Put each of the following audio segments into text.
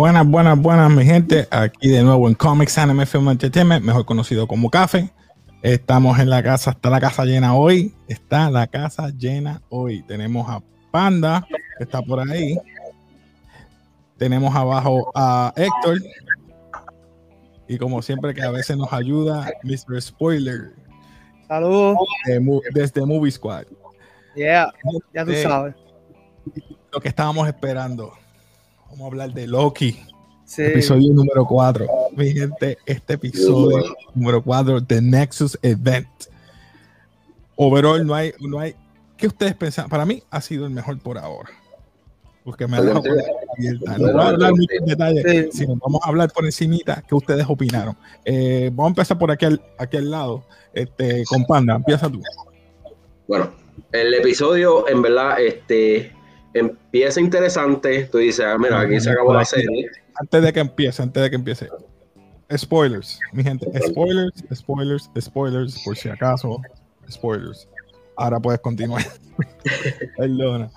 Buenas, buenas, buenas, mi gente. Aquí de nuevo en Comics Anime Film Entertainment, mejor conocido como Café. Estamos en la casa, está la casa llena hoy. Está la casa llena hoy. Tenemos a Panda, que está por ahí. Tenemos abajo a Héctor. Y como siempre, que a veces nos ayuda, Mr. Spoiler. Saludos. desde Movie Squad. Yeah, ya tú sabes. Lo que estábamos esperando. Vamos a hablar de Loki. Episodio número 4. Mi gente, este episodio número 4 de Nexus Event. Overall, no hay, no hay. ¿Qué ustedes pensan? Para mí ha sido el mejor por ahora. Porque me ha dejado abierta. No voy a hablar muchos detalles, sino vamos a hablar por encimita qué ustedes opinaron. Eh, vamos a empezar por aquel, aquel lado. Este, con Panda, empieza tú. Bueno, el episodio, en verdad, este empieza interesante. Tú dices, ah, mira, aquí se acabó la serie. Antes de que empiece, antes de que empiece. Spoilers, mi gente. Spoilers, spoilers, spoilers, por si acaso. Spoilers. Ahora puedes continuar. Perdona.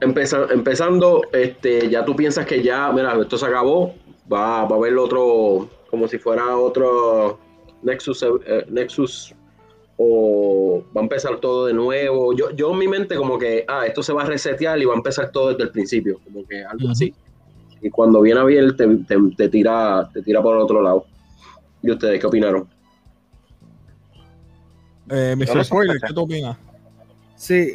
empezando, este, ya tú piensas que ya, mira, esto se acabó. Va, va a haber otro, como si fuera otro Nexus, eh, Nexus o va a empezar todo de nuevo. Yo, yo en mi mente como que, ah, esto se va a resetear y va a empezar todo desde el principio, como que algo así. Y cuando viene a bien te, te, tira, te tira por el otro lado. ¿Y ustedes qué opinaron? Eh, Mr. Spoiler, ¿qué tú opinas? Sí,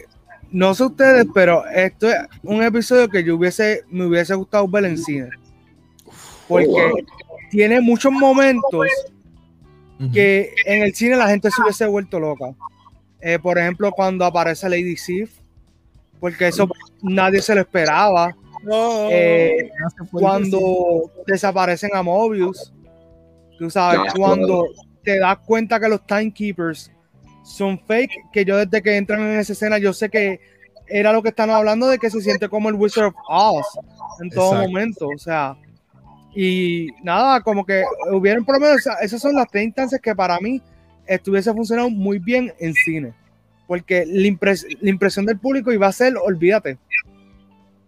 no sé ustedes, pero esto es un episodio que yo hubiese, me hubiese gustado ver en cine. Porque oh, tiene muchos momentos que en el cine la gente se hubiese vuelto loca. Eh, por ejemplo, cuando aparece Lady Sif, porque eso nadie se lo esperaba. Eh, cuando desaparecen a Mobius, tú sabes, cuando te das cuenta que los timekeepers son fake, que yo desde que entran en esa escena, yo sé que era lo que están hablando de que se siente como el Wizard of Oz en todo momento. O sea, y nada, como que hubieran por lo menos, esas son las tres instancias que para mí estuviese funcionando muy bien en cine. Porque la, impresión del público iba a ser, olvídate.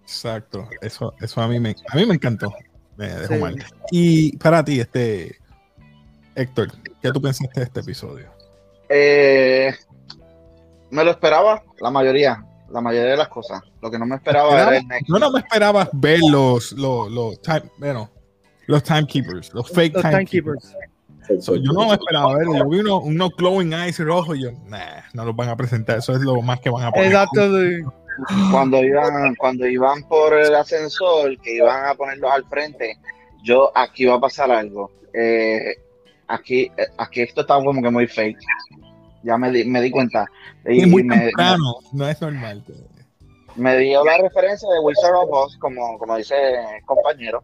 Exacto, eso, eso a mí me, a mí me encantó. Me dejó mal. Y para ti, este Héctor, ¿qué tú pensaste de este episodio? Eh, me lo esperaba, la mayoría, la mayoría de las cosas. Lo que no me esperaba era el No, no me esperaba ver los, los, los bueno, los timekeepers, los fake los timekeepers. yo no me esperaba ver, yo vi unos uno glowing eyes rojos y yo, nah, no los van a presentar, eso es lo más que van a poner. Exacto. Cuando iban, cuando iban por el ascensor, que iban a ponerlos al frente, yo aquí va a pasar algo. Eh, aquí, aquí esto está como que muy fake. Ya me di, me di cuenta. Y, muy temprano, no es normal. Me dio la referencia de Wizard of Oz, como, como dice el compañero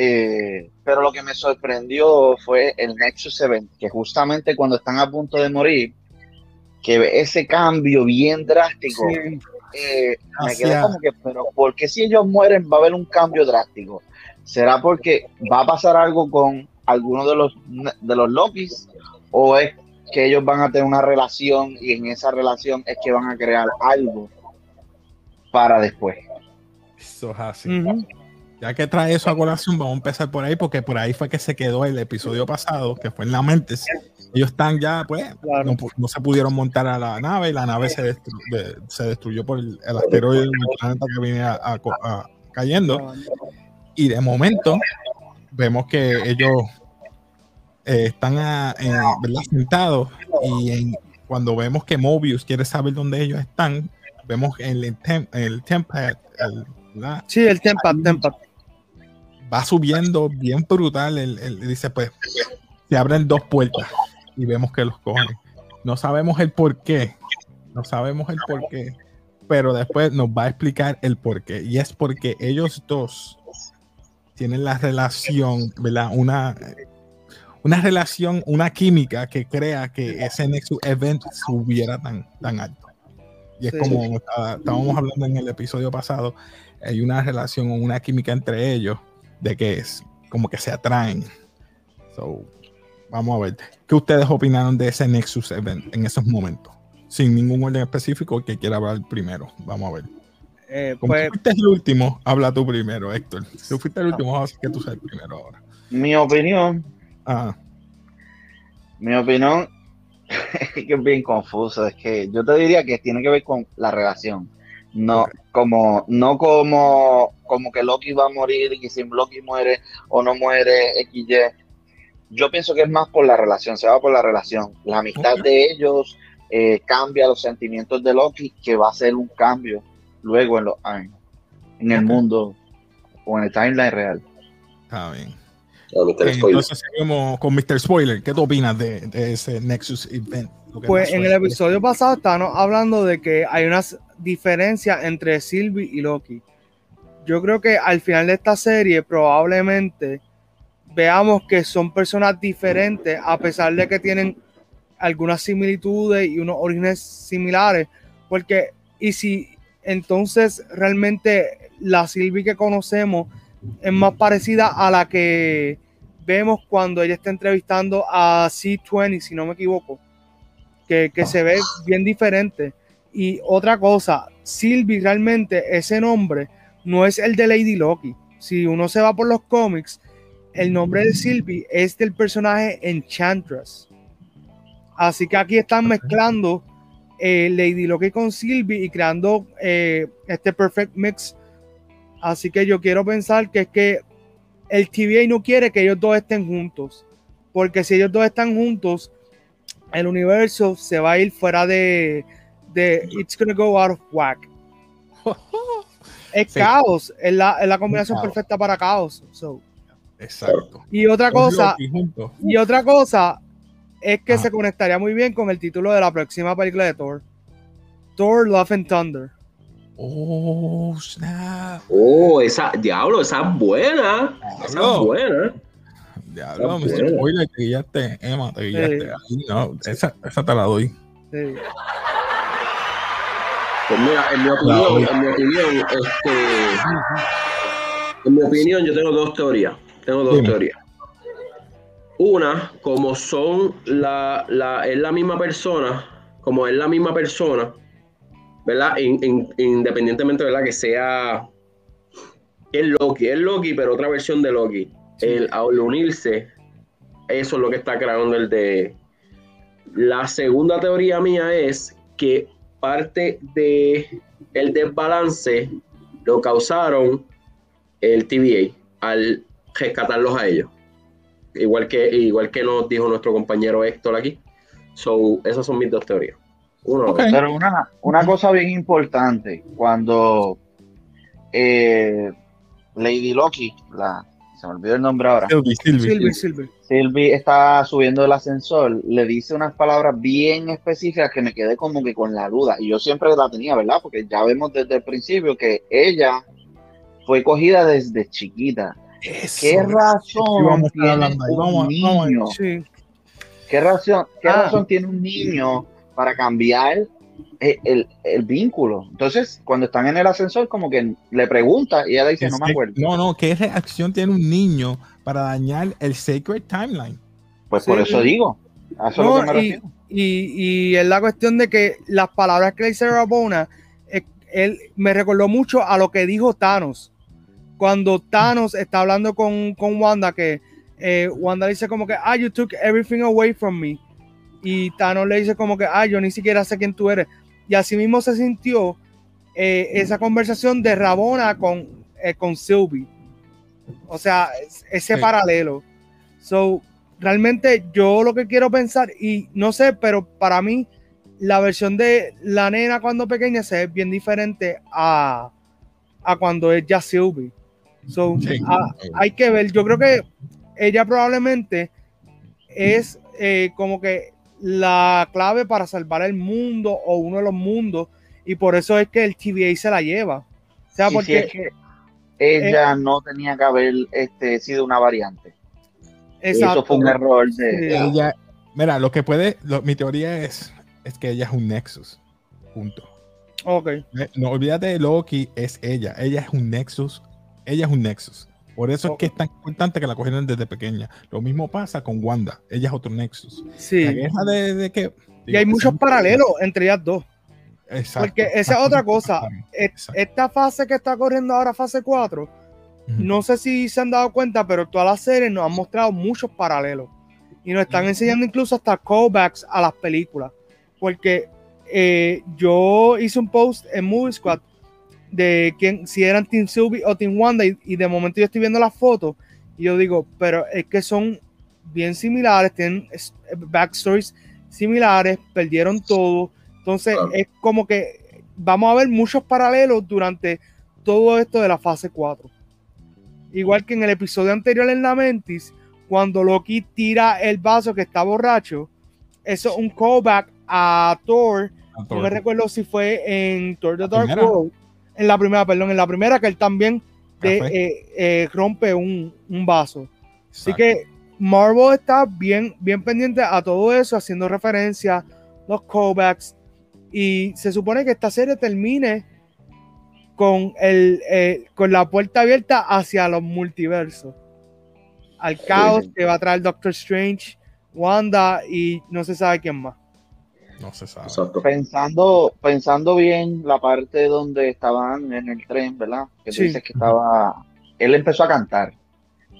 eh, pero lo que me sorprendió fue el Nexus Event, que justamente cuando están a punto de morir, que ese cambio bien drástico, eh, me quedé como que, pero ¿por qué si ellos mueren va a haber un cambio drástico? ¿Será porque va a pasar algo con alguno de los, de los Lokis? ¿O es que ellos van a tener una relación y en esa relación es que van a crear algo para después? Eso es así. Ya que trae eso a colación, vamos a empezar por ahí, porque por ahí fue que se quedó el episodio pasado, que fue en la mente. Ellos están ya, pues, no, se pudieron montar a la nave y la nave se, se destruyó por el, asteroide del planeta que viene a, cayendo. Y de momento, vemos que ellos eh, están a, sentados y cuando vemos que Mobius quiere saber dónde ellos están, vemos en el, tem, el Tempad. El, sí, el Tempad, Tempad va subiendo bien brutal. Él, dice, pues, se abren dos puertas y vemos que los cogen. No sabemos el por qué. No sabemos el por qué. Pero después nos va a explicar el por qué. Y es porque ellos dos tienen la relación, ¿verdad? Una, una relación, una química que crea que ese Nexus Event subiera tan, tan alto. Y es como estábamos hablando en el episodio pasado, hay una relación o una química entre ellos de que es como que se atraen. So, vamos a ver. ¿Qué ustedes opinaron de ese Nexus Event en esos momentos? Sin ningún orden específico que quiera hablar primero. Vamos a ver. Eh, Como pues, tú fuiste el último, habla tú primero, Héctor. Si tú fuiste el último, vamos a hacer que tú seas el primero ahora. Mi opinión, Ah, mi opinión es que es bien confuso. Es que yo te diría que tiene que ver con la relación. No como, no como, como que Loki va a morir y que si Loki muere o no muere, XY. Yo pienso que es más por la relación, se va por la relación. La amistad de ellos eh, cambia los sentimientos de Loki, que va a ser un cambio luego en los años, en el mundo o en el timeline real. está bien. Mr. Spoiler. Entonces seguimos con Mr. Spoiler. ¿Qué tú opinas de, de ese Nexus Event? Pues en el episodio pasado estábamos hablando de que hay una s- diferencia entre Sylvie y Loki. Yo creo que al final de esta serie probablemente veamos que son personas diferentes a pesar de que tienen algunas similitudes y unos orígenes similares. Porque, y si entonces realmente la Sylvie que conocemos es más parecida a la que vemos cuando ella está entrevistando a C20, si no me equivoco, que, que se ve bien diferente. Y otra cosa, Sylvie realmente ese nombre no es el de Lady Loki. Si uno se va por los cómics, el nombre de Sylvie es del personaje Enchantress. Así que aquí están mezclando eh, Lady Loki con Sylvie y creando eh, este perfect mix. Así que yo quiero pensar que es que el TVA no quiere que ellos dos estén juntos. Porque si ellos dos están juntos, el universo se va a ir fuera de, de It's gonna go out of whack. Es Sí. caos, es la, es la combinación perfecta para caos. So, Exacto. Y otra cosa, y otra cosa es que Ajá. se conectaría muy bien con el título de la próxima película de Thor. Thor Love and Thunder. Oh, snap. Oh, esa, diablo, esa es buena. Esa es buena. Diablo, bueno. Spoiler, te guillaste, Emma, te guillaste. No, esa, esa te la doy. Sí. Pues mira, en mi opinión, en mi opinión, este, en mi opinión, yo tengo dos teorías. Tengo dos Dime. teorías. Una, como son la, la, es la misma persona, como es la misma persona, ¿verdad? In- in- independientemente, ¿verdad? Que sea es Loki, es Loki, pero otra versión de Loki. El, al unirse, eso es lo que está creando el de. La segunda teoría mía es que parte de el desbalance lo causaron el TVA al rescatarlos a ellos. Igual que, igual que nos dijo nuestro compañero Héctor aquí. So, esas son mis dos teorías. Pero una, una cosa bien importante, cuando eh, Lady Loki, la, se me olvidó el nombre ahora. Sylvie está subiendo el ascensor, le dice unas palabras bien específicas que me quedé como que con la duda. Y yo siempre la tenía, ¿verdad? Porque ya vemos desde el principio que ella fue cogida desde chiquita. Eso, ¿Qué razón tiene un niño? ¿Qué razón, qué Ah. razón tiene un niño para cambiar el, el- el vínculo? Entonces, cuando están en el ascensor, como que le pregunta y ella dice, no me acuerdo. No, no, ¿qué reacción tiene un niño para dañar el Sacred Timeline? Pues por eso digo. A eso es No, lo que me y- refiero. Y, y es la cuestión de que las palabras que le dice Rabona, eh, él me recordó mucho a lo que dijo Thanos. Cuando Thanos está hablando con, con Wanda, que eh, Wanda dice como que, ah, you took everything away from me. Y Thanos le dice como que, ah, yo ni siquiera sé quién tú eres. Y así mismo se sintió eh, esa conversación de Rabona con, eh, con Sylvie. O sea, es- ese Sí. paralelo. So, realmente yo lo que quiero pensar, y no sé, pero para mí la versión de la nena cuando pequeña se ve bien diferente a, a cuando es ya Sylvie. So, Sí. hay que ver, yo creo que ella probablemente es eh, como que la clave para salvar el mundo o uno de los mundos, y por eso es que el TVA se la lleva. O sea, Y si porque es que ella no tenía que haber este, sido una variante. exacto. Eso fue un error de... Sí. Ella, mira, lo que puede, lo- mi teoría es, es que ella es un Nexus. Punto. Ok. Eh, No olvídate de Loki, es ella. Ella es un Nexus. Ella es un Nexus. Por eso es que es tan importante que la cogieron desde pequeña. Lo mismo pasa con Wanda. Ella es otro Nexus. Sí. La de, de que. Y hay muchos paralelos entre ellas dos. Exacto. Porque esa es otra cosa. Exacto. Esta fase que está corriendo ahora, fase 4, Ujú. no sé si se han dado cuenta, pero todas las series nos han mostrado muchos paralelos. Y nos están enseñando incluso hasta callbacks a las películas. Porque eh, yo hice un post en Movie Squad de quién, si eran Team Sylvie o Team Wanda. Y, y de momento yo estoy viendo las fotos. Y yo digo, pero es que son bien similares, tienen es- backstories similares, perdieron todo. Entonces Claro. es como que vamos a ver muchos paralelos durante todo esto de la fase 4. Igual que en el episodio anterior en la Mentis, cuando Loki tira el vaso que está borracho, eso es un callback a Thor. No me recuerdo si fue en Thor The Dark. World. En la primera, perdón, en la primera que él también de- eh, eh, rompe un, un vaso. Así que Marvel está bien, bien pendiente a todo eso, haciendo referencia, los callbacks. Y se supone que esta serie termine con, el, eh, con la puerta abierta hacia los multiversos. Al caos sí. que va a traer Doctor Strange, Wanda y no se sabe quién más. No se sabe. Exacto. Pensando, pensando bien la parte donde estaban en el tren, ¿verdad? Que Sí. dices que estaba. Él empezó a cantar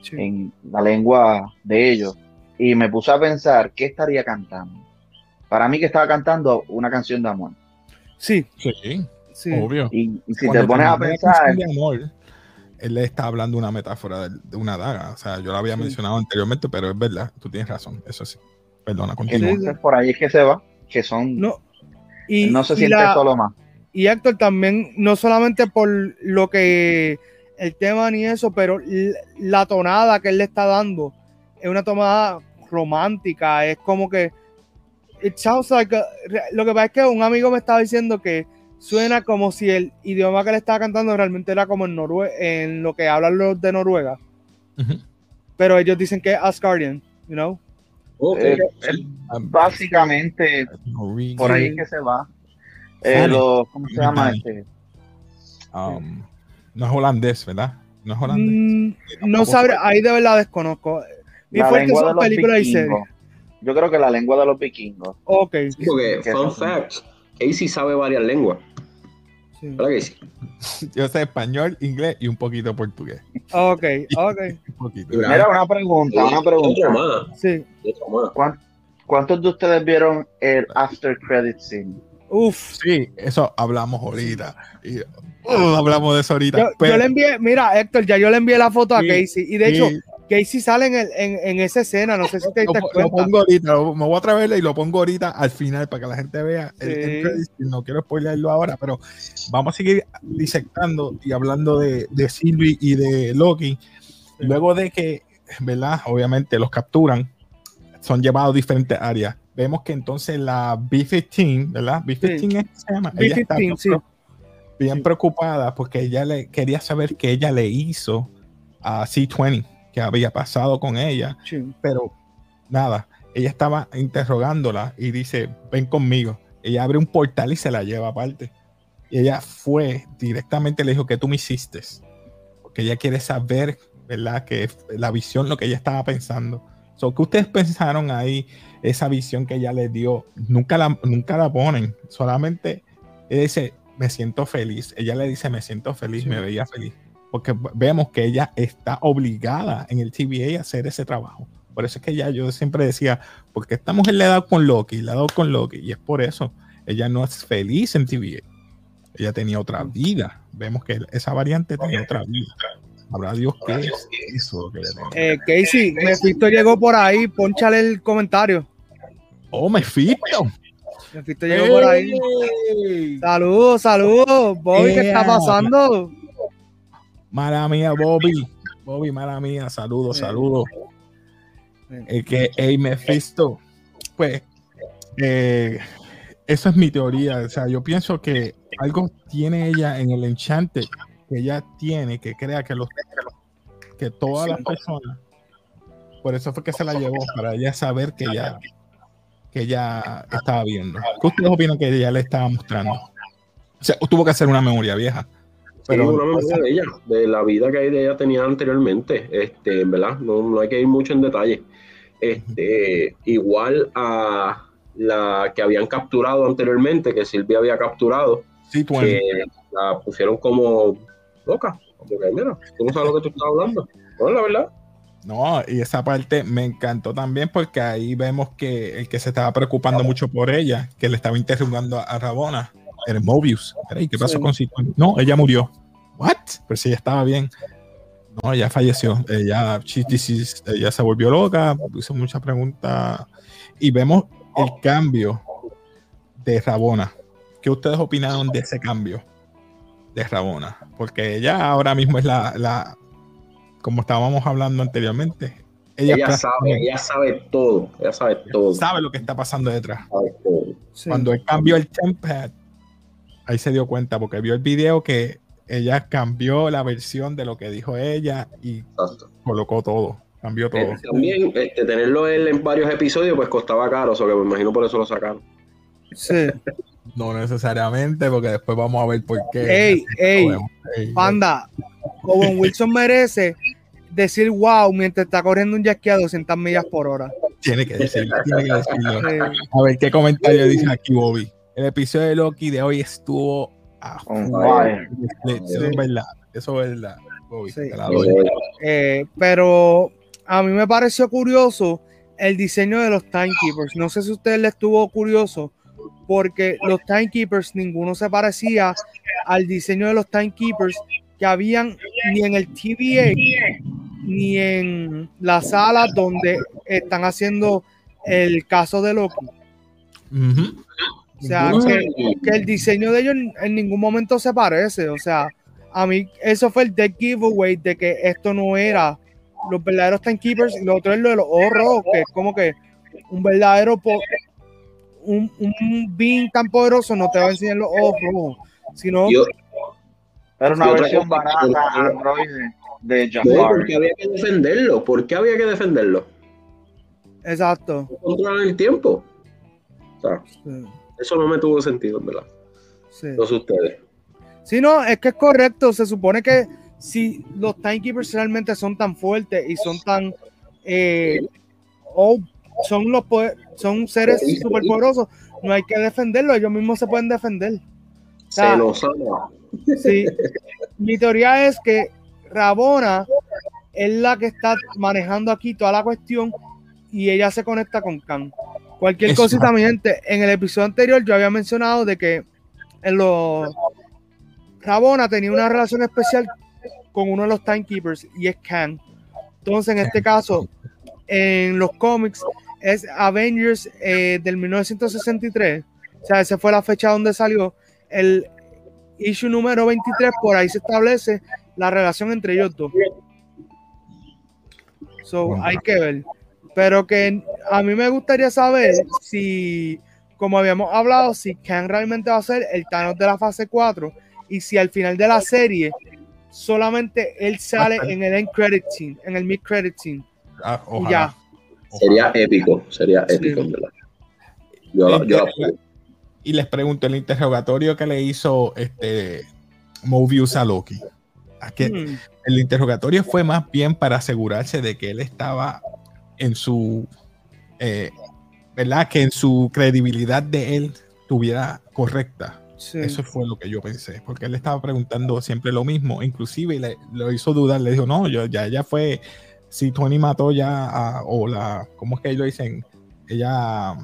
Sí. en la lengua de ellos y me puse a pensar qué estaría cantando. Para mí que estaba cantando una canción de amor. Sí, Sí, sí. obvio. Y, y si Cuando te pones a la pensar, canción de amor, él le está hablando una metáfora de, de una daga. O sea, yo lo había Sí. mencionado anteriormente, pero es verdad. Tú tienes razón. Eso sí. Perdona, continúa. entonces por ahí es que se va, que son, no, No, y, se y siente la- solo más. y Héctor también, no solamente por lo que el tema ni eso, pero la tonada que él le está dando es una tonada romántica, es como que it sounds like a- lo que pasa es que un amigo me estaba diciendo que suena como si el idioma que le estaba cantando realmente era como en Norue en lo que hablan los de Noruega, Ujú. pero ellos dicen que es Asgardian, you know. Eh. Um, Básicamente, por ahí es que se va. Eh, los- ¿Cómo se llama este? um, no es holandés, ¿verdad? No es holandés. Mm, no sabré, ahí de verdad desconozco. Mi La fuerte son películas y series. Yo creo que la lengua de los vikingos. Ok. Sí, porque, que fun fact, Casey sabe varias lenguas. Yo sé español, inglés y un poquito portugués. Ok, ok, Un poquito. Mira. Una pregunta, una pregunta. más, sí. otro más. ¿Cuán- ¿Cuántos de ustedes vieron el after credit scene? Uf. Sí, eso hablamos ahorita. Y, uh, hablamos de eso ahorita. Yo, le envié, mira, Héctor, ya yo le envié la foto a Sí, Casey. Y de hecho, Casey sale en, el- en, en esa escena, no sé si te lo, diste lo cuenta. pongo ahorita, lo- me voy a atreverle y lo pongo ahorita al final para que la gente vea. el- el Sí. credit. no quiero spoilerlo ahora, pero vamos a seguir disectando y hablando de, de Sylvie y de Loki. Luego de que, ¿verdad? Obviamente los capturan, son llevados a diferentes áreas. Vemos que entonces la B-15, ¿verdad? B-15 es que se llama. Ella está B-15, sí. bien Sí. preocupada porque ella le quería saber qué ella le hizo a C20, que había pasado con ella, Sí. pero nada, ella estaba interrogándola y dice, ven conmigo. Ella abre un portal y se la lleva aparte. Y ella fue directamente, le dijo, que tú me hiciste? Porque ella quiere saber, ¿verdad? Que la visión, lo que ella estaba pensando. So, ¿Qué ustedes pensaron ahí? Esa visión que ella le dio, nunca la, nunca la ponen, solamente ella dice, me siento feliz. Ella le dice, me siento feliz, Sí. me veía feliz. Porque vemos que ella está obligada en el TVA a hacer ese trabajo. Por eso es que ya yo siempre decía, porque esta mujer le ha dado con Loki, le ha dado con Loki, y es por eso. Ella no es feliz en TVA. Ella tenía otra vida. Vemos que esa variante tenía otra vida. Habrá Dios qué es eso que. Eh, Casey, Mephisto llegó por ahí, ponchale el comentario. Oh, Mephisto. Mephisto llegó por ahí. Saludos, saludos. Bobby, ¿qué está pasando? Mala mía, Bobby. Bobby, mala mía. Saludos, Sí. saludos. Sí. El que, hey, Mephisto. Pues, eh, esa es mi teoría. O sea, yo pienso que algo tiene ella en el enchante que ella tiene que crea que los que todas las personas por eso fue que se la llevó para ella saber que ella que ella estaba viendo ¿qué ustedes opinan que ella le estaba mostrando? o sea tuvo que hacer una memoria vieja Pero una memoria de ella, de la vida que ella tenía anteriormente, este, ¿verdad? No, no hay que ir mucho en detalle. Este, igual a la que habían capturado anteriormente, que Silvia había capturado, Sí, tú que la pusieron como loca. Como que, mira, tú no sabes lo que tú estás hablando. No, la verdad. No, y esa parte me encantó también porque ahí vemos que el que se estaba preocupando mucho por ella, que le estaba interrogando a Rabona, era Mobius. Era, ¿Y qué pasó Sí. con Citrón? No, ella murió. ¿What? Pues sí, estaba bien. No, ella falleció. Ella, she diseased. ella se volvió loca, hizo muchas preguntas. Y vemos el cambio de Rabona. ¿Qué ustedes opinaron de ese cambio de Rabona? Porque ella ahora mismo es la, la como estábamos hablando anteriormente, ella, Ella, sabe, ella sabe todo. Ella sabe todo. sabe lo que está pasando detrás. sabe todo. Sí. Cuando él cambió el tempad, ahí se dio cuenta porque vio el video que ella cambió la versión de lo que dijo ella y Exacto. colocó todo, cambió todo. Eh, también este, tenerlo él en varios episodios pues costaba caro, o sea que me imagino por eso lo sacaron. Sí. No necesariamente, porque después vamos a ver por qué. Ey, ey, Ey, Panda, Owen Wilson merece decir wow mientras está corriendo un ski a 200 millas por hora. Tiene que decirlo, tiene que decirlo. A ver qué comentario dice aquí Bobby. El episodio de Loki de hoy estuvo a fire. Eso es verdad. Eso es verdad. Bobby, Sí. Eh, pero a mí me pareció curioso el diseño de los timekeepers. No sé si a ustedes les estuvo curioso, porque los timekeepers ninguno se parecía al diseño de los timekeepers que habían ni en el TVA ni en la sala donde están haciendo el caso de Loki. O sea, que, que el diseño de ellos en, en ningún momento se parece. O sea, a mí eso fue el dead giveaway de que esto no era los verdaderos timekeepers y lo otro es lo de los ojos rojos, que es como que un verdadero po- un, un being tan poderoso no te va a enseñar los ojos rojos, sino Yo, Era una versión barata Android de Jafar. porque había que defenderlo. ¿Por qué había que defenderlo? exacto. No controlan el tiempo. O sea, Sí, eso no me tuvo sentido, en verdad. sí. No sé ustedes. Sí, no, es que es correcto. Se supone que si los timekeepers realmente son tan fuertes y son tan. eh, o son los poder- son seres superpoderosos, no hay que defenderlos, ellos mismos se pueden defender. sea, Se nos ama. Sí. Mi teoría es que Rabona es la que está manejando aquí toda la cuestión y ella se conecta con Khan. Cualquier Exacto. cosita, mi gente. En el episodio anterior yo había mencionado de que en los Rabona tenía una relación especial con uno de los timekeepers y es Khan. Entonces, en este caso, en los cómics es Avengers eh, del 1963. O sea, esa fue la fecha donde salió. El issue número 23, por ahí se establece la relación entre ellos dos. So, Bueno. hay que ver. Pero que a mí me gustaría saber si, como habíamos hablado, si Kang realmente va a ser el Thanos de la fase 4 y si al final de la serie solamente él sale en el end credit scene, en el mid credit scene. Ah, Y ojalá. ya. Sería épico, sería épico, verdad. Yo, la- yo la y les pregunto el interrogatorio que le hizo este Mobius a Loki. ¿A qué- Mm, El interrogatorio fue más bien para asegurarse de que él estaba en su, eh, ¿verdad? Que en su credibilidad de él tuviera correcta. sí. Eso fue lo que yo pensé, porque él estaba preguntando siempre lo mismo, inclusive le, lo hizo dudar, le dijo, no, yo ya ella fue, si Tony mató ya a, o la, ¿cómo es que ellos dicen? Ella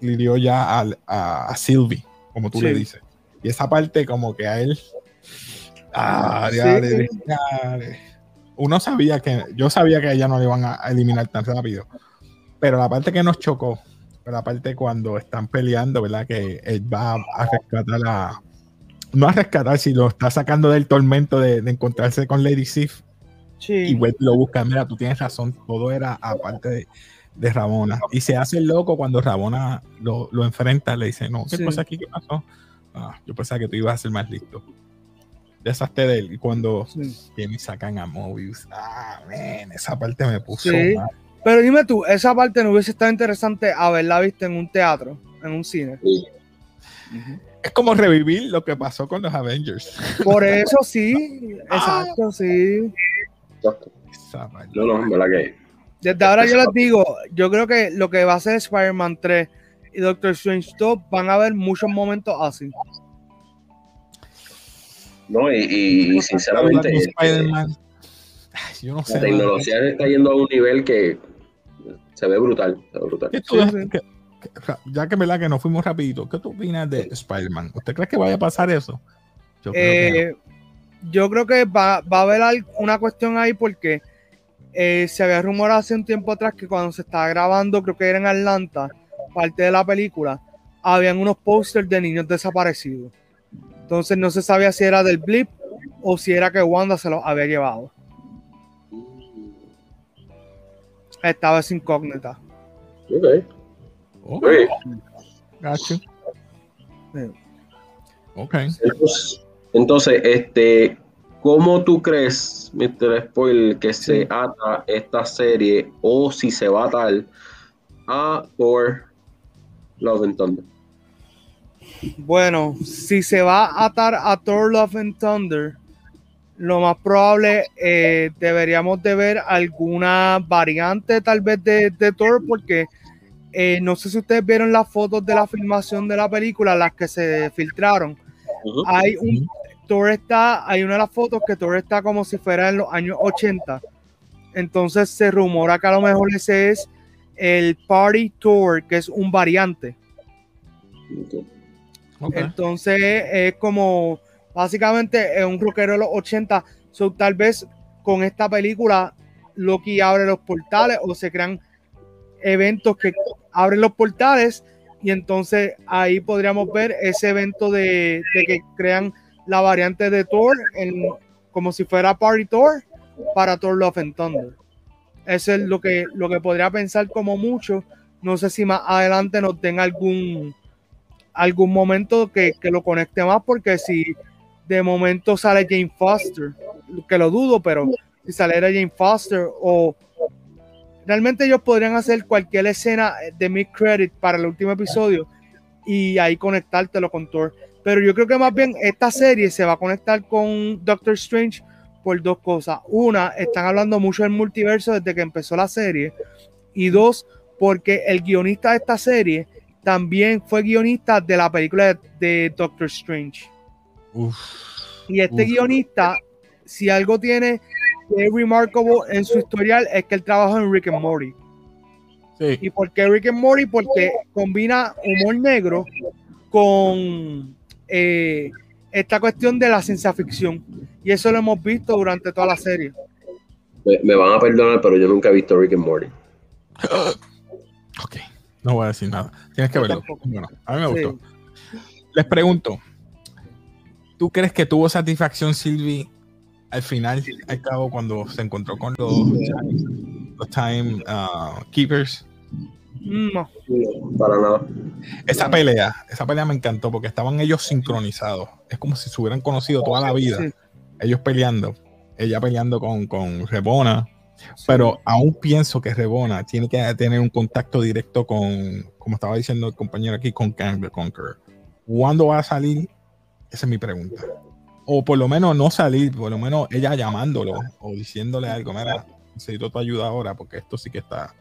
hirió ya al- a, a Sylvie, como tú Sí. le dices. Y esa parte como que a él, ah, Sí. dale, dale. Uno sabía que, yo sabía que a ella no le iban a eliminar tan rápido, pero la parte que nos chocó pero aparte cuando están peleando, ¿verdad? Que él va a rescatar a... No a rescatar, sino está sacando del tormento de, de encontrarse con Lady Sif Sí. y Wade lo busca. Mira, tú tienes razón, todo era aparte de, de Rabona. Y se hace loco cuando Rabona lo, lo enfrenta, le dice, no, ¿qué Sí. pasa aquí? ¿Qué pasó? Ah, yo pensaba que tú ibas a ser más listo. Deshazte de él. Y cuando Sí. sacan a Mobius, ah, man, esa parte me puso Sí. mal. Pero dime tú, esa parte no hubiese estado interesante haberla visto en un teatro, en un cine. Sí. Es como revivir lo que pasó con los Avengers. Por eso sí, exacto, sí. Exacto. Parte. No, no, verdad que. Desde ahora yo les digo, yo creo que lo que va a hacer Spider-Man 3 y Doctor Strange 2 van a haber muchos momentos así. No, y, y- y sinceramente, este, Spider-Man, ay, yo no sé. la tecnología está yendo a un nivel que se ve brutal. Se ve brutal. ¿Qué tú- Sí, sí. qué- qué- ya que verdad que nos fuimos rapidito, ¿qué tú opinas de Spider-Man? ¿Usted cree que vaya a pasar eso? Yo creo que Eh, yo creo que va, va a haber una cuestión ahí porque eh, se había rumorado hace un tiempo atrás que cuando se estaba grabando, creo que era en Atlanta, parte de la película, habían unos pósters de niños desaparecidos. Entonces no se sabía si era del blip o si era que Wanda se los había llevado. Estaba esa incógnita. Ok. no. Ok, Ok. gotcha. Sí. Ok. Entonces, entonces, este, ¿cómo tú crees, Mr. Spoil, que se ata esta serie o si se va a atar a Thor Love and Thunder? Bueno, si se va a atar a Thor Love and Thunder, lo más probable eh, deberíamos de ver alguna variante tal vez de, de Thor, porque eh, no sé si ustedes vieron las fotos de la filmación de la película, las que se filtraron. Hay un Thor está, hay una de las fotos que Thor está como si fuera en los años 80. Entonces se rumora que a lo mejor ese es el Party Thor, que es un variante. Ok. Entonces es como básicamente un rockero de los 80. So, tal vez con esta película Loki abre los portales o se crean eventos que abren los portales y entonces ahí podríamos ver ese evento de, que crean la variante de Thor como si fuera Party Thor para Thor Love and Thunder. Eso es lo que, lo que podría pensar como mucho. No sé si más adelante nos den algún algún momento que, que lo conecte más, porque si de momento sale Jane Foster, que lo dudo, pero si saliera Jane Foster o realmente ellos podrían hacer cualquier escena de mid credit para el último episodio y ahí conectártelo con Thor. Pero yo creo que más bien esta serie se va a conectar con Doctor Strange por dos cosas. Una, están hablando mucho del multiverso desde que empezó la serie. Y dos, porque el guionista de esta serie también fue guionista de la película de, de Doctor Strange. Uf. Y este Uf. guionista, si algo tiene que es remarkable en su historial, es que él trabajó en Rick and Morty. Sí. ¿Y por qué Rick and Morty? Porque combina humor negro con eh, esta cuestión de la ciencia ficción. Y eso lo hemos visto durante toda la serie. Me, me van a perdonar, pero yo nunca he visto Rick and Morty. Ok, no voy a decir nada. Tienes que Yo verlo. Bueno, a mí me Sí. gustó. Les pregunto, ¿tú crees que tuvo satisfacción Silvi al final, al cabo, cuando se encontró con los, los Time uh, Keepers? No. Para nada. Esa pelea, esa pelea me encantó porque estaban ellos sincronizados. Es como si se hubieran conocido toda la vida. Sí. Ellos peleando. Ella peleando con, con Rebona. Pero aún pienso que Rebona tiene que tener un contacto directo con, como estaba diciendo el compañero aquí, con Kang the Conqueror. ¿Cuándo va a salir? Esa es mi pregunta. O por lo menos no salir, por lo menos ella llamándolo o diciéndole algo. Mira, necesito tu ayuda ahora porque esto sí que está,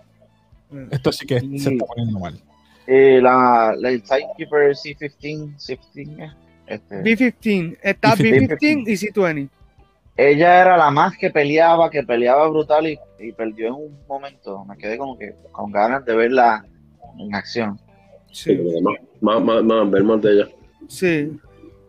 esto sí que se está poniendo mal. Eh, la, la- el Timekeeper C15, C15 eh, este, B15. Está B15. B15 y C20. Ella era la más que peleaba, que peleaba brutal y, y perdió en un momento. Me quedé como que con ganas de verla en acción. Sí, Sí. más, más, más, más, ver más de ella. Sí.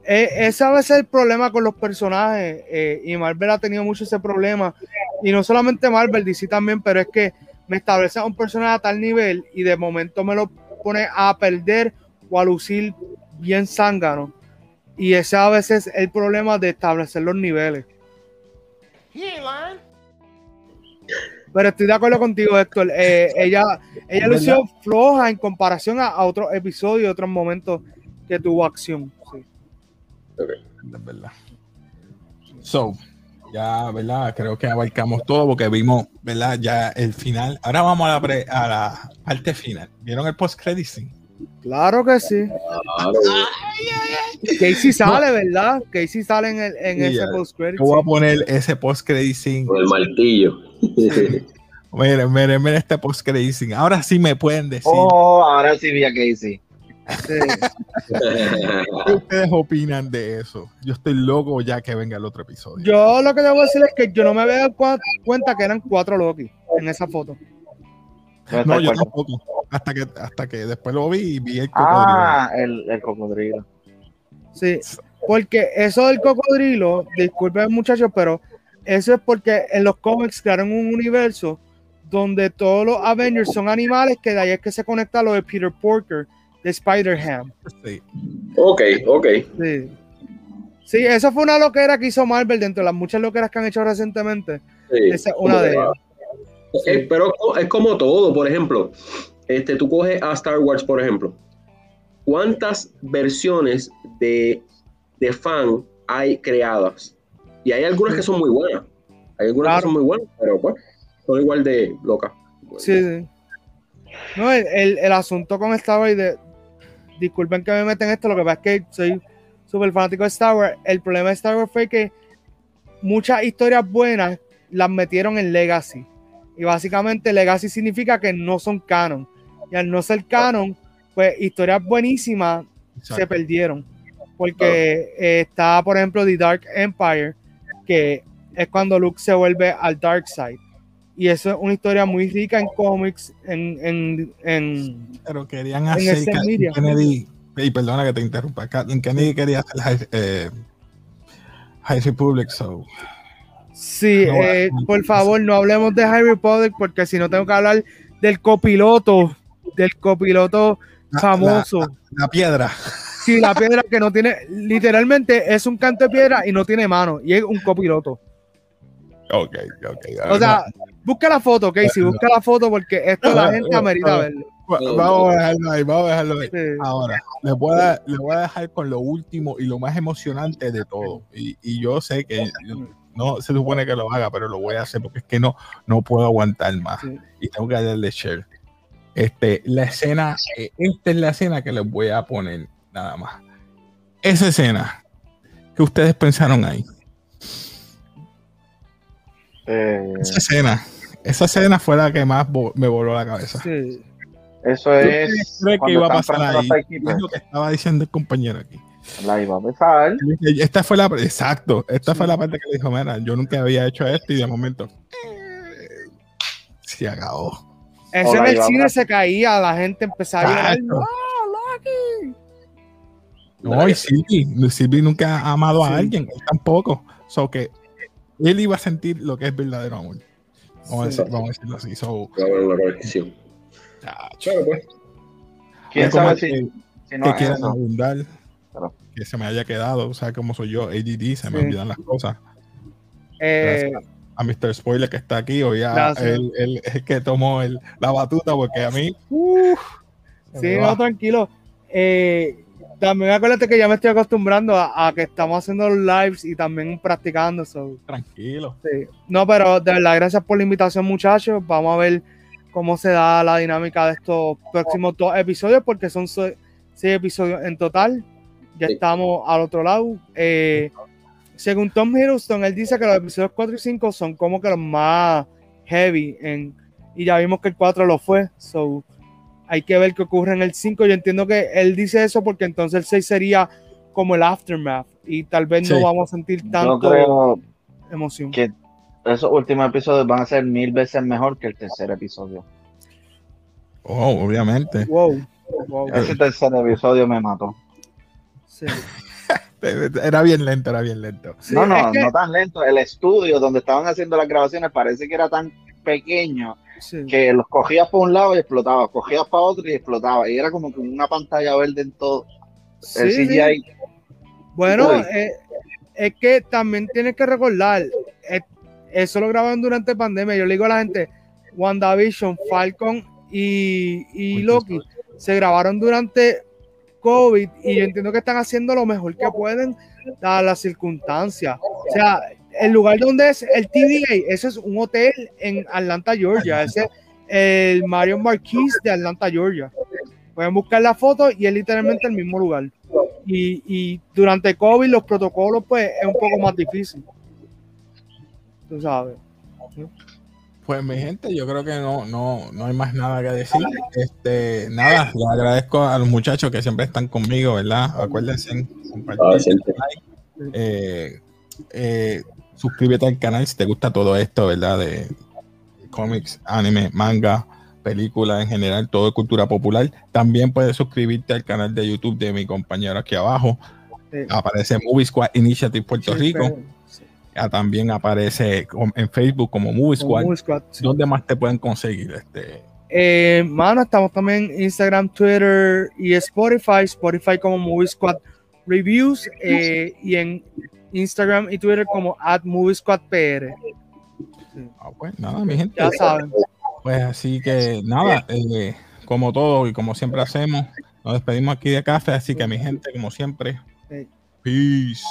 Eh, ese a veces es el problema con los personajes eh, y Marvel ha tenido mucho ese problema y no solamente Marvel, DC también, pero es que me establece a un personaje a tal nivel y de momento me lo pone a perder o a lucir bien zángano y ese a veces es el problema de establecer los niveles. Pero estoy de acuerdo contigo, Héctor. Eh, ella ella ¿Verdad? lució floja en comparación a, a otros episodios y otros momentos que tuvo acción. Sí. Es verdad. So, ya, ¿verdad? Creo que abarcamos todo porque vimos, ¿verdad? Ya el final. Ahora vamos a la, pre- a la parte final. ¿Vieron el post-credit scene? Claro que sí. Claro. Casey sale, ¿verdad? Casey sale en, el, en Sí, ese ya. post credit. Yo voy a poner ese post-credit scene Con el martillo. Miren, miren, miren este post crazy. Ahora sí me pueden decir. Oh, ahora sí vi a Casey. Sí. ¿Qué ustedes opinan de eso? Yo estoy loco ya que venga el otro episodio. Yo lo que debo decir es que yo no me había dado cuenta que eran cuatro Loki en esa foto. No, yo tampoco. Hasta que, hasta que después lo vi y vi el cocodrilo. Ah, el, el cocodrilo. Sí, porque eso del cocodrilo, disculpen muchachos, pero eso es porque en los cómics crearon un universo donde todos los Avengers son animales, que de ahí es que se conecta lo de Peter Porker, de Spider-Ham. Sí. ok, ok. Sí. Sí, esa fue una loquera que hizo Marvel dentro de las muchas loqueras que han hecho recientemente. sí. Esa es una de ellas. Eh, pero es como todo, por ejemplo, este, tú coges a Star Wars, por ejemplo. ¿Cuántas versiones de, de fan hay creadas? Y hay algunas que son muy buenas. Hay algunas Claro. que son muy buenas, pero pues, son igual de locas. Sí, sí. No, el, el- el asunto con Star Wars, de, disculpen que me meten esto, lo que pasa es que soy súper fanático de Star Wars. El problema de Star Wars fue que muchas historias buenas las metieron en Legacy. Y básicamente Legacy significa que no son canon. Y al no ser canon, pues historias buenísimas se perdieron. Porque eh, está, por ejemplo, The Dark Empire, que es cuando Luke se vuelve al Dark Side. Y eso es una historia muy rica en cómics, en, en, en- Pero querían hacer. Kennedy. Y perdona que te interrumpa. Kathleen Kennedy quería hacer High, eh, High Republic, so. Sí, No, eh, no, por no, favor, no hablemos de High Republic porque si no tengo que hablar del copiloto, del copiloto La- famoso. La piedra. Sí, la piedra que no tiene, literalmente es un canto de piedra y no tiene mano, y es un copiloto. Ok, ok. O sea, busca la foto, Casey, busca la foto porque esto la Ah, gente ah, amerita ah. verlo. Va- vamos a dejarlo ahí, vamos a dejarlo ahí. Sí. Ahora, les voy, a, les voy a dejar con lo último y lo más emocionante de todo. Y, y yo sé que no se supone que lo haga, pero lo voy a hacer porque es que no, no puedo aguantar más. Sí. Y tengo que darle share. Este, la escena, eh, esta es la escena que les voy a poner nada más. Esa escena que ustedes pensaron ahí. Eh, Esa escena. Esa escena fue la que más vo- me voló la cabeza. Sí. eso es. ¿Qué que iba a pasar ahí? Es lo que estaba diciendo el compañero aquí. La iba a besar. Esta fue la, exacto, esta fue la parte que le dijo, mira, yo nunca había hecho esto y de momento eh, se acabó. Eso en el cine se caía, la gente empezaba a llorar. ¡No, Loki! No, y Silvi, Silvi nunca ha amado a alguien, él tampoco. So que él iba a sentir lo que es verdadero amor. Vamos, a, Sí. decir- vamos a decirlo así. So, Va a haber una conexión. chacho, Pero pues, ¿Quién sabe si, si no abundar, Claro. que se me haya quedado, o sea, como soy yo, ADD, se me Sí. olvidan las cosas. Eh, A Mr. Spoiler que está aquí, o ya él, él es el que tomó el, la batuta, porque a mí, se Sí, no, va. tranquilo. Eh, también acuérdate que ya me estoy acostumbrando a, a que estamos haciendo los lives y también practicando. so, tranquilo. sí. No, pero de verdad, gracias por la invitación, muchachos. Vamos a ver cómo se da la dinámica de estos próximos dos episodios, porque son so- seis episodios en total. Ya Sí. estamos al otro lado. Eh, según Tom Hiddleston, él dice que los episodios 4 y 5 son como que los más heavy. En, y ya vimos que el 4 lo fue. So, hay que ver qué ocurre en el 5. Yo entiendo que él dice eso porque entonces el 6 sería como el aftermath. Y tal vez no vamos a sentir Yo tanto creo emoción. que esos últimos episodios van a ser mil veces mejor que el tercer episodio. Oh, obviamente. Wow. wow. Ese tercer episodio me mató. Sí. Era bien lento, era bien lento. Sí, no, no, es que- no tan lento. El estudio donde estaban haciendo las grabaciones parece que era tan pequeño sí. que los cogías por un lado y explotaba, cogías para otro y explotaba. Y era como que una pantalla verde en todo. El Sí, sí. CGI. Bueno, eh, es que también tienes que recordar, eh, eso lo grabaron durante pandemia. Yo le digo a la gente, WandaVision, Falcon y, y Loki se grabaron durante COVID y yo entiendo que están haciendo lo mejor que pueden dadas las circunstancias. O sea, el lugar donde es el TVA, ese es un hotel en Atlanta, Georgia. Ese es el Marion Marquis de Atlanta, Georgia. Pueden buscar la foto y es literalmente el mismo lugar. Y, y durante COVID los protocolos pues es un poco más difícil. Tú sabes. Pues mi gente, yo creo que no, no, no hay más nada que decir. Este, nada, le agradezco a los muchachos que siempre están conmigo, ¿verdad? Acuérdense, compartir, eh, eh, suscríbete al canal si te gusta todo esto, ¿verdad? De cómics, anime, manga, películas en general, todo de cultura popular. También puedes suscribirte al canal de YouTube de mi compañero aquí abajo. Aparece Movie Squad Initiative Puerto Rico. También aparece en Facebook como Movie Squad. ¿Dónde más te pueden conseguir? Este? Eh, mano, estamos también en Instagram, Twitter y Spotify. Spotify como Movie Squad Reviews eh, y en Instagram y Twitter como at Movie Squad PR. Ah, pues nada, mi gente. Ya saben. Pues así que nada, eh, como todo y como siempre hacemos, nos despedimos aquí de café. Así que mi gente, como siempre, peace.